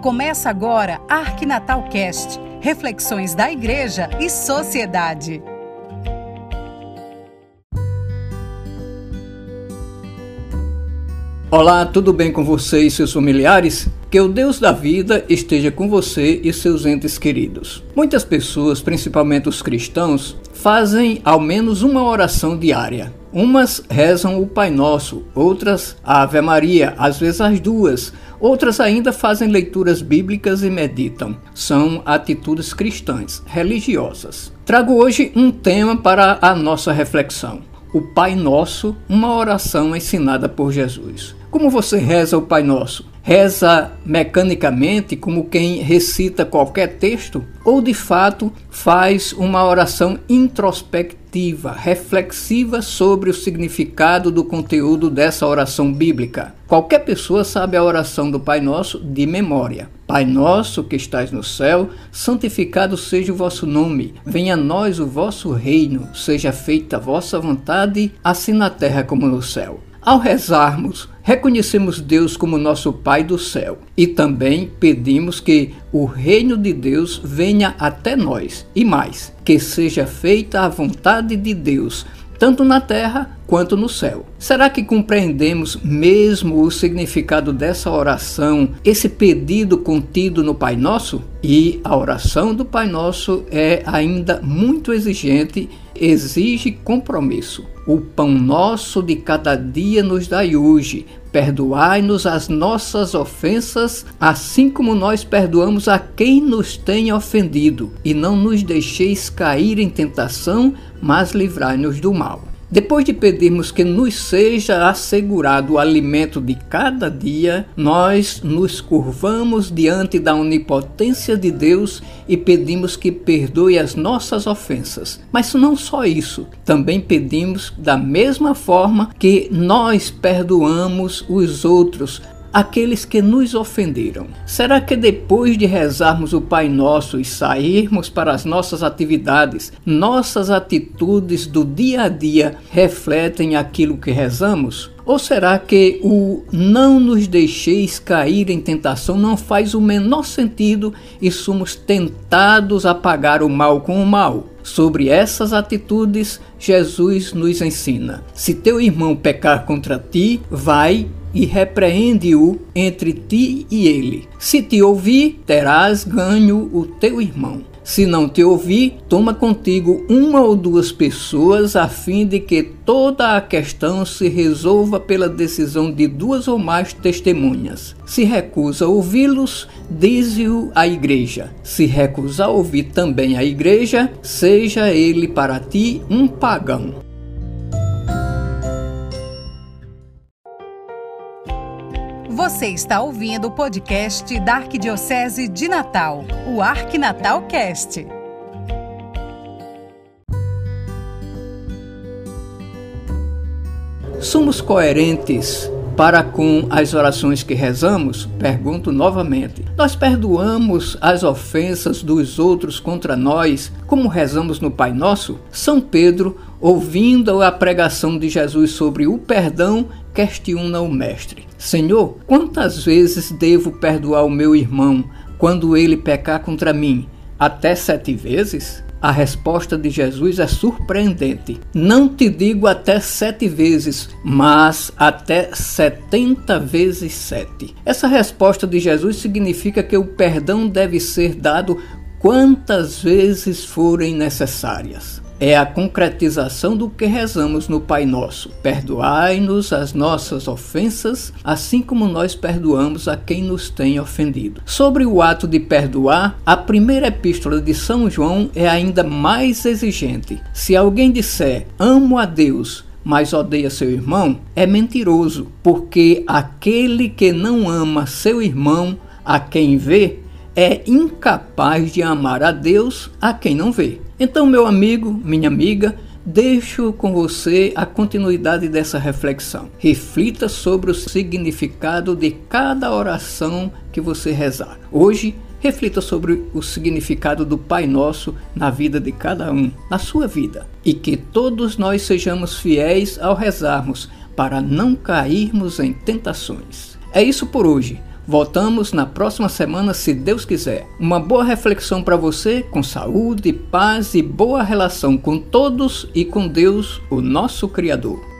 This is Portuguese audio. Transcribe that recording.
Começa agora Arquinatal Cast, reflexões da igreja e sociedade. Olá, tudo bem com você e seus familiares? Que o Deus da vida esteja com você e seus entes queridos. Muitas pessoas, principalmente os cristãos, fazem ao menos uma oração diária. Umas rezam o Pai Nosso, outras a Ave Maria, às vezes as duas. Outras ainda fazem leituras bíblicas e meditam. São atitudes cristãs, religiosas. Trago hoje um tema para a nossa reflexão: o Pai Nosso, uma oração ensinada por Jesus. Como você reza o Pai Nosso? Reza mecanicamente, como quem recita qualquer texto, ou de fato faz uma oração introspectiva, reflexiva sobre o significado do conteúdo dessa oração bíblica? Qualquer pessoa sabe a oração do Pai Nosso de memória. Pai nosso que estás no céu, santificado seja o vosso nome. Venha a nós o vosso reino, seja feita a vossa vontade, assim na terra como no céu. Ao rezarmos, reconhecemos Deus como nosso Pai do céu e também pedimos que o reino de Deus venha até nós e mais, que seja feita a vontade de Deus, tanto na terra quanto no céu. Será que compreendemos mesmo o significado dessa oração, esse pedido contido no Pai Nosso? E a oração do Pai Nosso é ainda muito exigente, exige compromisso. O pão nosso de cada dia nos dai hoje. Perdoai-nos as nossas ofensas, assim como nós perdoamos a quem nos tem ofendido, e não nos deixeis cair em tentação, mas livrai-nos do mal. Depois de pedirmos que nos seja assegurado o alimento de cada dia, nós nos curvamos diante da onipotência de Deus e pedimos que perdoe as nossas ofensas. Mas não só isso, também pedimos da mesma forma que nós perdoamos os outros aqueles que nos ofenderam. Será que depois de rezarmos o Pai Nosso e sairmos para as nossas atividades, nossas atitudes do dia a dia refletem aquilo que rezamos? Ou será que o não nos deixeis cair em tentação não faz o menor sentido e somos tentados a pagar o mal com o mal? Sobre essas atitudes, Jesus nos ensina: se teu irmão pecar contra ti, vai e repreende-o entre ti e ele. Se te ouvir, terás ganho o teu irmão. Se não te ouvir, toma contigo uma ou duas pessoas, a fim de que toda a questão se resolva pela decisão de duas ou mais testemunhas. Se recusa ouvi-los, dize-o à igreja. Se recusar ouvir também a igreja, seja ele para ti um pagão. Você está ouvindo o podcast da Arquidiocese de Natal, o Arquinatal Cast. Somos coerentes para com as orações que rezamos? Pergunto novamente. Nós perdoamos as ofensas dos outros contra nós, como rezamos no Pai Nosso? São Pedro, ouvindo a pregação de Jesus sobre o perdão, questiona o Mestre: Senhor, quantas vezes devo perdoar o meu irmão quando ele pecar contra mim? Até sete vezes? A resposta de Jesus é surpreendente. Não te digo até sete vezes, mas até setenta vezes sete. Essa resposta de Jesus significa que o perdão deve ser dado quantas vezes forem necessárias é a concretização do que rezamos no Pai Nosso. Perdoai-nos as nossas ofensas, assim como nós perdoamos a quem nos tem ofendido. Sobre o ato de perdoar, a primeira epístola de São João é ainda mais exigente. Se alguém disser amo a Deus, mas odeia seu irmão, é mentiroso, porque aquele que não ama seu irmão, a quem vê, é incapaz de amar a Deus a quem não vê. Então, meu amigo, minha amiga, deixo com você a continuidade dessa reflexão. Reflita sobre o significado de cada oração que você rezar. Hoje, reflita sobre o significado do Pai Nosso na vida de cada um, na sua vida, e que todos nós sejamos fiéis ao rezarmos para não cairmos em tentações. É isso por hoje. Voltamos na próxima semana, se Deus quiser. Uma boa reflexão para você, com saúde, paz e boa relação com todos e com Deus, o nosso Criador.